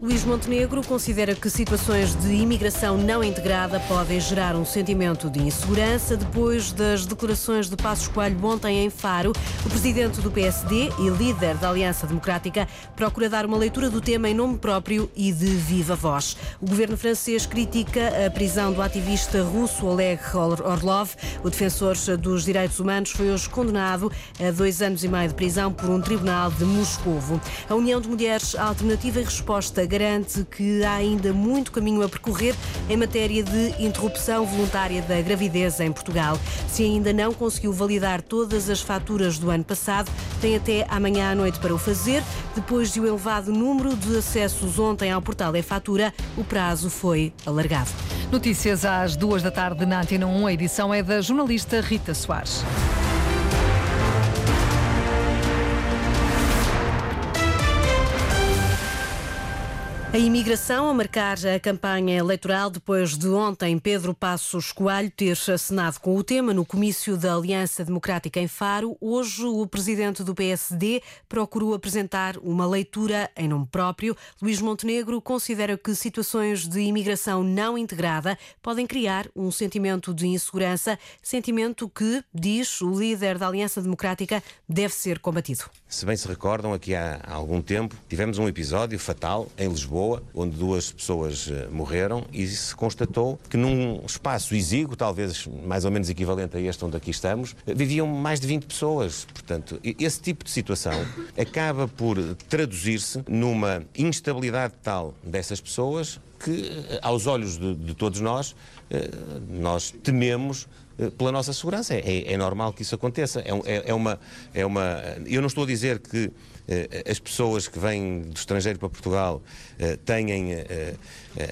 Luís Montenegro considera que situações de imigração não integrada podem gerar um sentimento de insegurança. Depois das declarações de Passos Coelho ontem em Faro, o presidente do PSD e líder da Aliança Democrática procura dar uma leitura do tema em nome próprio e de viva voz. O governo francês critica a prisão do ativista russo Oleg Orlov. O defensor dos direitos humanos foi hoje condenado a dois anos e meio de prisão por um tribunal de Moscovo. A União de Mulheres Alternativa e Resposta garante que há ainda muito caminho a percorrer em matéria de interrupção voluntária da gravidez em Portugal. Se ainda não conseguiu validar todas as faturas do ano passado, tem até amanhã à noite para o fazer. Depois de um elevado número de acessos ontem ao portal e-fatura, o prazo foi alargado. Notícias às duas da tarde na Antena 1. A edição é da jornalista Rita Soares. A imigração a marcar a campanha eleitoral depois de ontem Pedro Passos Coelho ter assinado com o tema no comício da Aliança Democrática em Faro. Hoje o presidente do PSD procurou apresentar uma leitura em nome próprio. Luís Montenegro considera que situações de imigração não integrada podem criar um sentimento de insegurança, sentimento que, diz o líder da Aliança Democrática, deve ser combatido. Se bem se recordam, aqui há algum tempo tivemos um episódio fatal em Lisboa Lisboa, onde duas pessoas eh, morreram e se constatou que num espaço exíguo, talvez mais ou menos equivalente a este onde aqui estamos, eh, viviam mais de 20 pessoas. Portanto, esse tipo de situação acaba por traduzir-se numa instabilidade tal dessas pessoas que, eh, aos olhos de, de todos nós, nós tememos pela nossa segurança. É, é, normal que isso aconteça. É, é, é, uma, é uma. Eu não estou a dizer que eh, as pessoas que vêm do estrangeiro para Portugal eh, eh,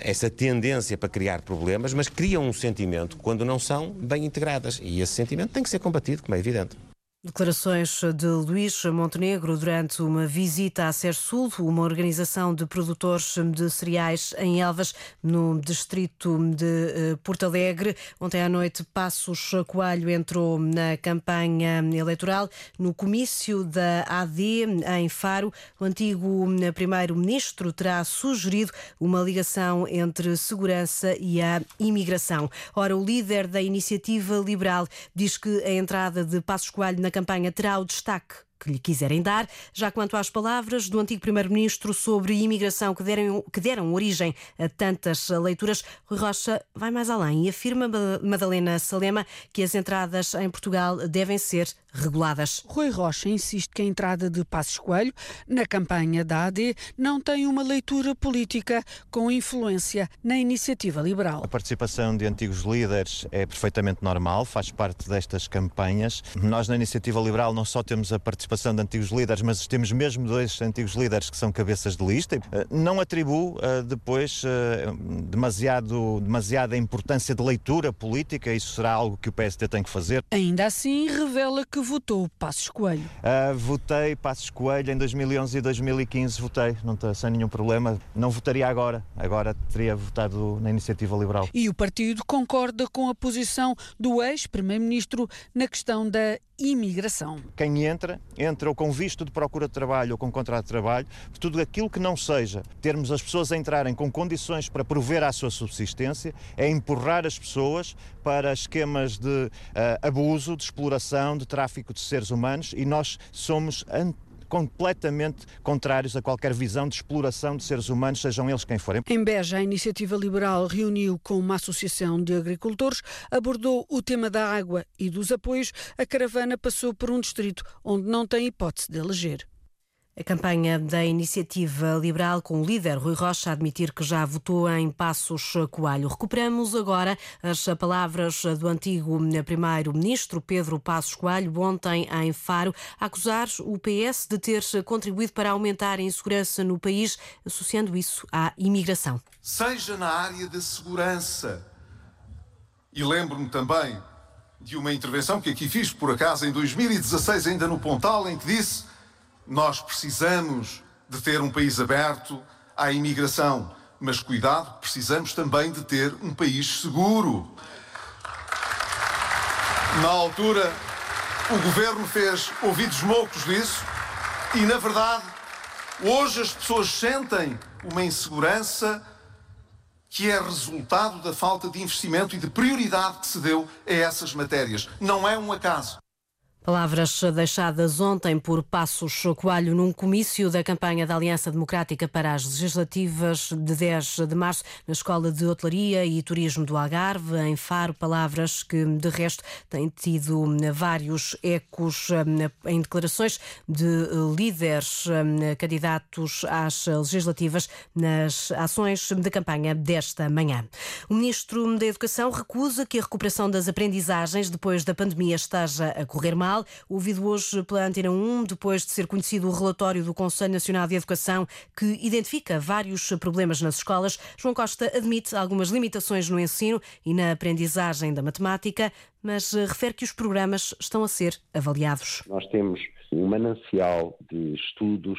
essa tendência para criar problemas, mas criam um sentimento quando não são bem integradas. E esse sentimento tem que ser combatido, como é evidente. Declarações de Luís Montenegro durante uma visita à Sul, uma organização de produtores de cereais em Elvas, no distrito de eh, Porto Alegre. Ontem à noite, Passos Coelho entrou na campanha eleitoral no comício da AD em Faro. O antigo primeiro-ministro terá sugerido uma ligação entre segurança e a imigração. Ora, o líder da iniciativa liberal diz que a entrada de Passos Coelho na campanha terá o destaque que lhe quiserem dar. Já quanto às palavras do antigo Primeiro-Ministro sobre imigração que deram, que deram origem a tantas leituras, Rui Rocha vai mais além e afirma Madalena Salema que as entradas em Portugal devem ser reguladas. Rui Rocha insiste que a entrada de Passos Coelho na campanha da AD não tem uma leitura política com influência na iniciativa liberal. A participação de antigos líderes é perfeitamente normal, faz parte destas campanhas. Nós na iniciativa liberal não só temos a participação de antigos líderes, mas temos mesmo dois antigos líderes que são cabeças de lista. Eh, não atribuo uh, depois uh, demasiado, demasiada importância de leitura política, isso será algo que o PSD tem que fazer. Ainda assim, revela que votou Passos Coelho? Uh, votei Passos Coelho em 2011 e 2015, votei, não estou sem nenhum problema. Não votaria agora, agora teria votado na Iniciativa Liberal. E o partido concorda com a posição do ex-primeiro-ministro na questão da imigração. Quem entra, entra ou com visto de procura de trabalho ou com contrato de trabalho, tudo aquilo que não seja termos as pessoas a entrarem com condições para prover à sua subsistência, é empurrar as pessoas para esquemas de uh, abuso, de exploração, de tráfico de seres humanos e nós somos completamente contrários a qualquer visão de exploração de seres humanos, sejam eles quem forem. Em Beja, a Iniciativa Liberal reuniu com uma associação de agricultores, abordou o tema da água e dos apoios. A caravana passou por um distrito onde não tem hipótese de eleger. A campanha da Iniciativa Liberal, com o líder Rui Rocha a admitir que já votou em Passos Coelho. Recuperamos agora as palavras do antigo primeiro-ministro Pedro Passos Coelho, ontem em Faro, a acusar o PS de ter contribuído para aumentar a insegurança no país, associando isso à imigração. Seja na área da segurança. E lembro-me também de uma intervenção que aqui fiz, por acaso, em 2016, ainda no Pontal, em que disse nós precisamos de ter um país aberto à imigração, mas cuidado, precisamos também de ter um país seguro. Na altura, o governo fez ouvidos moucos disso e, na verdade, hoje as pessoas sentem uma insegurança que é resultado da falta de investimento e de prioridade que se deu a essas matérias. Não é um acaso. Palavras deixadas ontem por Passos Coelho num comício da campanha da Aliança Democrática para as legislativas de 10 de março na Escola de Hotelaria e Turismo do Algarve, em Faro. Palavras que, de resto, têm tido vários ecos em declarações de líderes candidatos às legislativas nas ações de campanha desta manhã. O Ministro da Educação recusa que a recuperação das aprendizagens depois da pandemia esteja a correr mal Nacional, ouvido hoje pela Antena 1, depois de ser conhecido o relatório do Conselho Nacional de Educação, que identifica vários problemas nas escolas. João Costa admite algumas limitações no ensino e na aprendizagem da matemática, mas refere que os programas estão a ser avaliados. Nós temos um manancial de estudos,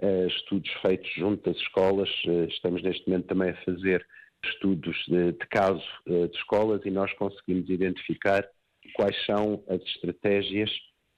eh, estudos feitos junto das escolas. Eh, estamos neste momento também a fazer estudos de, de caso eh, de escolas e nós conseguimos identificar quais são as estratégias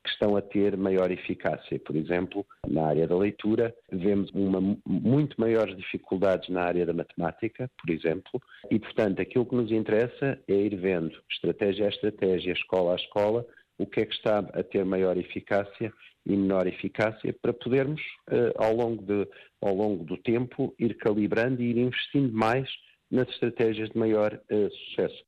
que estão a ter maior eficácia. Por exemplo, na área da leitura, vemos uma, muito maiores dificuldades na área da matemática, por exemplo, e, portanto, aquilo que nos interessa é ir vendo, estratégia a estratégia, escola a escola, o que é que está a ter maior eficácia e menor eficácia para podermos, eh, ao, longo de, ao longo do tempo, ir calibrando e ir investindo mais nas estratégias de maior uh, sucesso.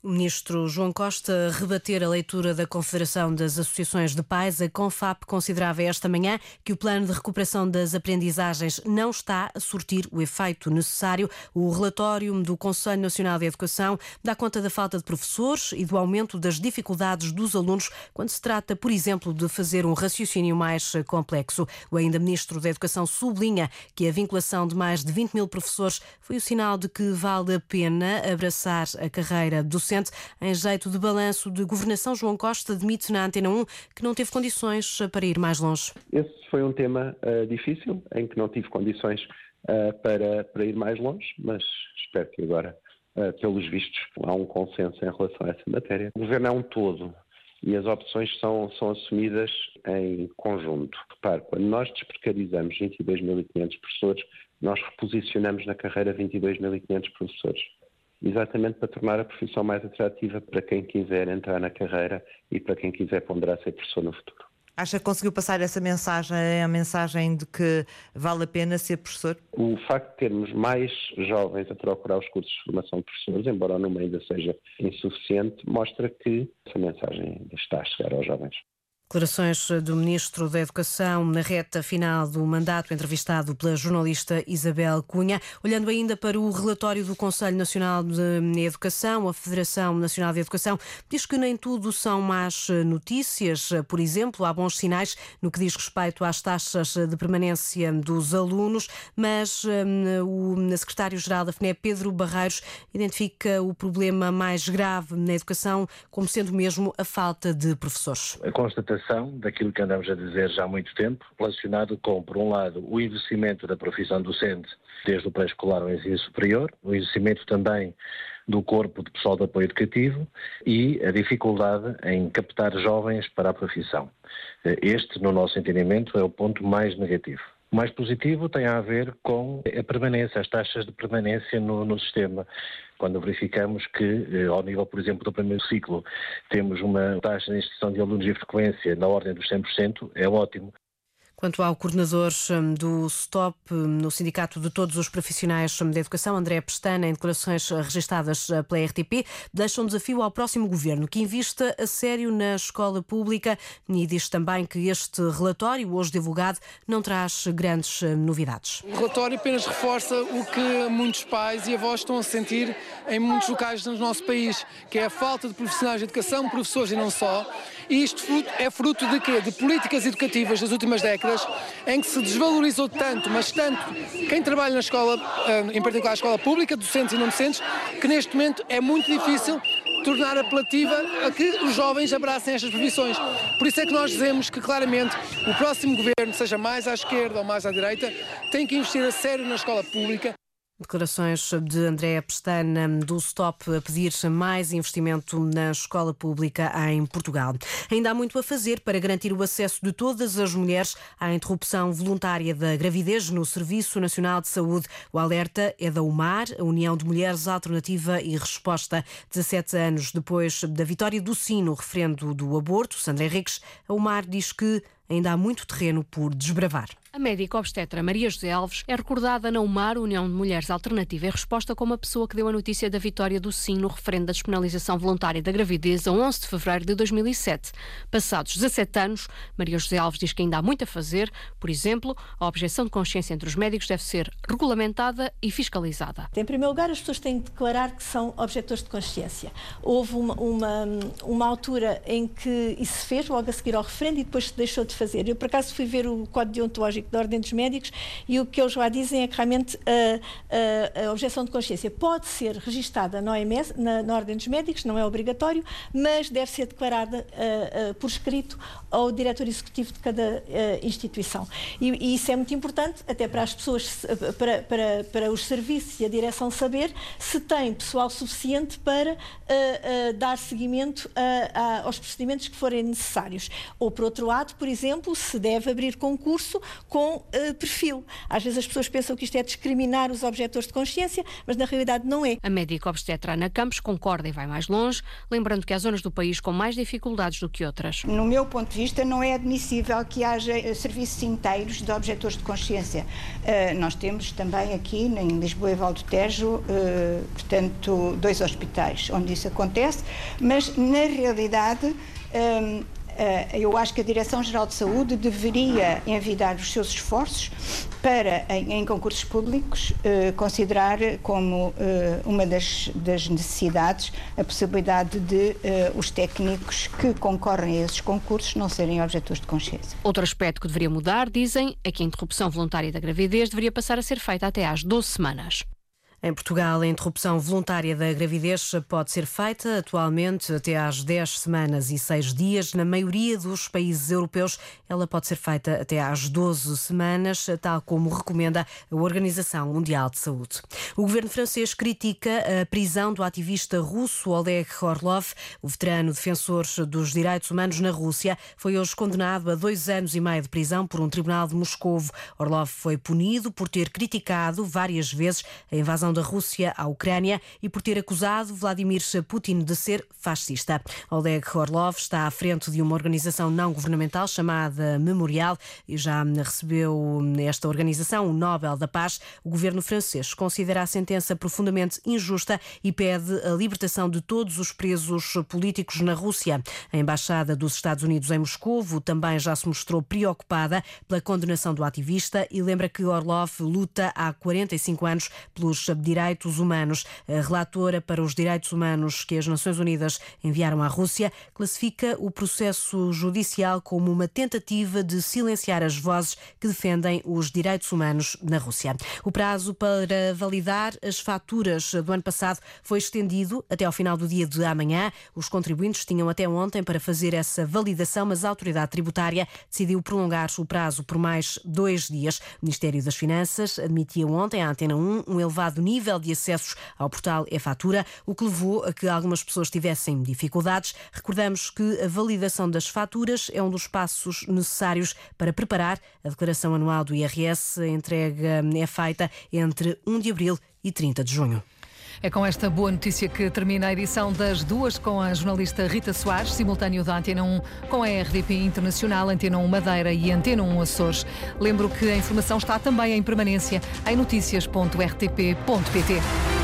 Ministro João Costa rebater a leitura da Confederação das Associações de Pais. A CONFAP considerava esta manhã que o plano de recuperação das aprendizagens não está a surtir o efeito necessário. O relatório do Conselho Nacional de Educação dá conta da falta de professores e do aumento das dificuldades dos alunos quando se trata, por exemplo, de fazer um raciocínio mais complexo. O ainda ministro da Educação sublinha que a vinculação de mais de 20 mil professores foi o sinal de que vale a pena abraçar a carreira docente em jeito de balanço de governação, João Costa admite na Antena 1 que não teve condições para ir mais longe. Esse foi um tema uh, difícil, em que não tive condições uh, para, para ir mais longe, mas espero que agora, uh, pelos vistos, há um consenso em relação a essa matéria. O governo é um todo e as opções são, são assumidas em conjunto. Repare, quando nós desprecarizamos 22.500 professores, nós reposicionamos na carreira 22.500 professores exatamente para tornar a profissão mais atrativa para quem quiser entrar na carreira e para quem quiser ponderar ser professor no futuro. Acha que conseguiu passar essa mensagem, a mensagem de que vale a pena ser professor? O facto de termos mais jovens a procurar os cursos de formação de professores, embora o número ainda seja insuficiente, mostra que essa mensagem está a chegar aos jovens. Declarações do Ministro da Educação na reta final do mandato, entrevistado pela jornalista Isabel Cunha. Olhando ainda para o relatório do Conselho Nacional de Educação, a Federação Nacional de Educação diz que nem tudo são más notícias. Por exemplo, há bons sinais no que diz respeito às taxas de permanência dos alunos, mas um, o secretário-geral da FNE, Pedro Barreiros, identifica o problema mais grave na educação como sendo mesmo a falta de professores. A daquilo que andamos a dizer já há muito tempo, relacionado com, por um lado, o investimento da profissão docente, desde o pré-escolar ao ensino superior, o investimento também do corpo de pessoal de apoio educativo e a dificuldade em captar jovens para a profissão. Este, no nosso entendimento, é o ponto mais negativo. O mais positivo tem a ver com a permanência, as taxas de permanência no, no sistema quando verificamos que, eh, ao nível, por exemplo, do primeiro ciclo, temos uma taxa de inscrição de alunos e frequência na ordem dos 100%, é ótimo. Quanto ao coordenador hum, do STOP, hum, no Sindicato de Todos os Profissionais hum, da Educação, André Pestana, em declarações registadas pela RTP, deixa um desafio ao próximo governo que invista a sério na escola pública e diz também que este relatório, hoje divulgado, não traz grandes novidades. O relatório apenas reforça o que muitos pais e avós estão a sentir em muitos locais do nosso país, que é a falta de profissionais de educação, professores e não só. E isto é fruto de quê? De políticas educativas das últimas décadas em que se desvalorizou tanto, mas tanto, quem trabalha na escola, eh, em particular a escola pública, docentes e não docentes, que neste momento é muito difícil tornar apelativa a que os jovens abracem estas profissões. Por isso é que nós dizemos que claramente o próximo governo, seja mais à esquerda ou mais à direita, tem que investir a sério na escola pública. Declarações de André Pestana do Stop a pedir mais investimento na escola pública em Portugal. Ainda há muito a fazer para garantir o acesso de todas as mulheres à interrupção voluntária da gravidez no Serviço Nacional de Saúde. O alerta é da UMAR, a União de Mulheres Alternativa e Resposta. 17 anos depois da vitória do sim no referendo do aborto, Sandra Henriques, a UMAR diz que ainda há muito terreno por desbravar. A médica obstetra Maria José Alves é recordada na UMAR, União de Mulheres Alternativa em resposta como a pessoa que deu a notícia da vitória do sim no referendo da despenalização voluntária da gravidez a 11 de fevereiro de 2007. Passados 17 anos, Maria José Alves diz que ainda há muito a fazer. Por exemplo, a objeção de consciência entre os médicos deve ser regulamentada e fiscalizada. Em primeiro lugar, as pessoas têm de declarar que são objetores de consciência. Houve uma, uma, uma altura em que isso se fez, logo a seguir ao referendo, e depois se deixou de fazer. Eu, por acaso, fui ver o Código Deontológico da Ordem dos Médicos e o que eles lá dizem é que realmente a, a, a objeção de consciência pode ser registada na OMS, na, na, Ordem dos Médicos, não é obrigatório, mas deve ser declarada uh, por escrito ao diretor executivo de cada instituição. E, e, isso é muito importante, até para as pessoas, para, para, para os serviços e a direção saber se tem pessoal suficiente para dar seguimento a, a, aos procedimentos que forem necessários. Ou, por outro lado, por exemplo, se deve abrir concurso com uh, perfil. Às vezes as pessoas pensam que isto é discriminar os objetores de consciência, mas na realidade não é. A médica obstetra Ana Campos concorda e vai mais longe, lembrando que há zonas do país com mais dificuldades do que outras. No meu ponto de vista, não é admissível que haja eh, serviços inteiros de objetores de consciência. Uh, nós temos também aqui em Lisboa e Valdo Tejo, uh, portanto, dois hospitais onde isso acontece, mas na realidade. Eh, eu acho que a Direção-Geral de Saúde deveria envidar os seus esforços para, em, em concursos públicos, eh, considerar como eh, uma das, das, necessidades a possibilidade de os técnicos que concorrem a esses concursos não serem objetores de consciência. Outro aspecto que deveria mudar, dizem, é que a interrupção voluntária da gravidez deveria passar a ser feita até às 12 semanas. Em Portugal, a interrupção voluntária da gravidez pode ser feita atualmente até às 10 semanas e 6 dias. Na maioria dos países europeus, ela pode ser feita até às 12 semanas, tal como recomenda a Organização Mundial de Saúde. O governo francês critica a prisão do ativista russo Oleg Orlov, o veterano defensor dos direitos humanos na Rússia. Foi hoje condenado a dois anos e meio de prisão por um tribunal de Moscovo. Orlov foi punido por ter criticado várias vezes a invasão invasão da Rússia à Ucrânia e por ter acusado Vladimir Putin de ser fascista. Oleg Orlov está à frente de uma organização não governamental chamada Memorial e já recebeu esta organização o Nobel da Paz. O governo francês considera a sentença profundamente injusta e pede a libertação de todos os presos políticos na Rússia. A embaixada dos Estados Unidos em Moscou também já se mostrou preocupada pela condenação do ativista e lembra que Orlov luta há 45 anos pelos Direitos Humanos. A relatora para os direitos humanos que as Nações Unidas enviaram à Rússia classifica o processo judicial como uma tentativa de silenciar as vozes que defendem os direitos humanos na Rússia. O prazo para validar as faturas do ano passado foi estendido até ao final do dia de amanhã. Os contribuintes tinham até ontem para fazer essa validação, mas a autoridade tributária decidiu prolongar o prazo por mais dois dias. O Ministério das Finanças admitia ontem à Antena 1 um elevado nível de acessos ao portal e-fatura, o que levou a que algumas pessoas tivessem dificuldades. Recordamos que a validação das faturas é um dos passos necessários para preparar a declaração anual do IRS. A entrega é feita entre 1 de abril e 30 de junho. É com esta boa notícia que termina a edição das duas com a jornalista Rita Soares, simultâneo da Antena 1 com a RDP Internacional, Antena 1 Madeira e Antena 1 Açores. Lembro que a informação está também em permanência em notícias.rtp.pt.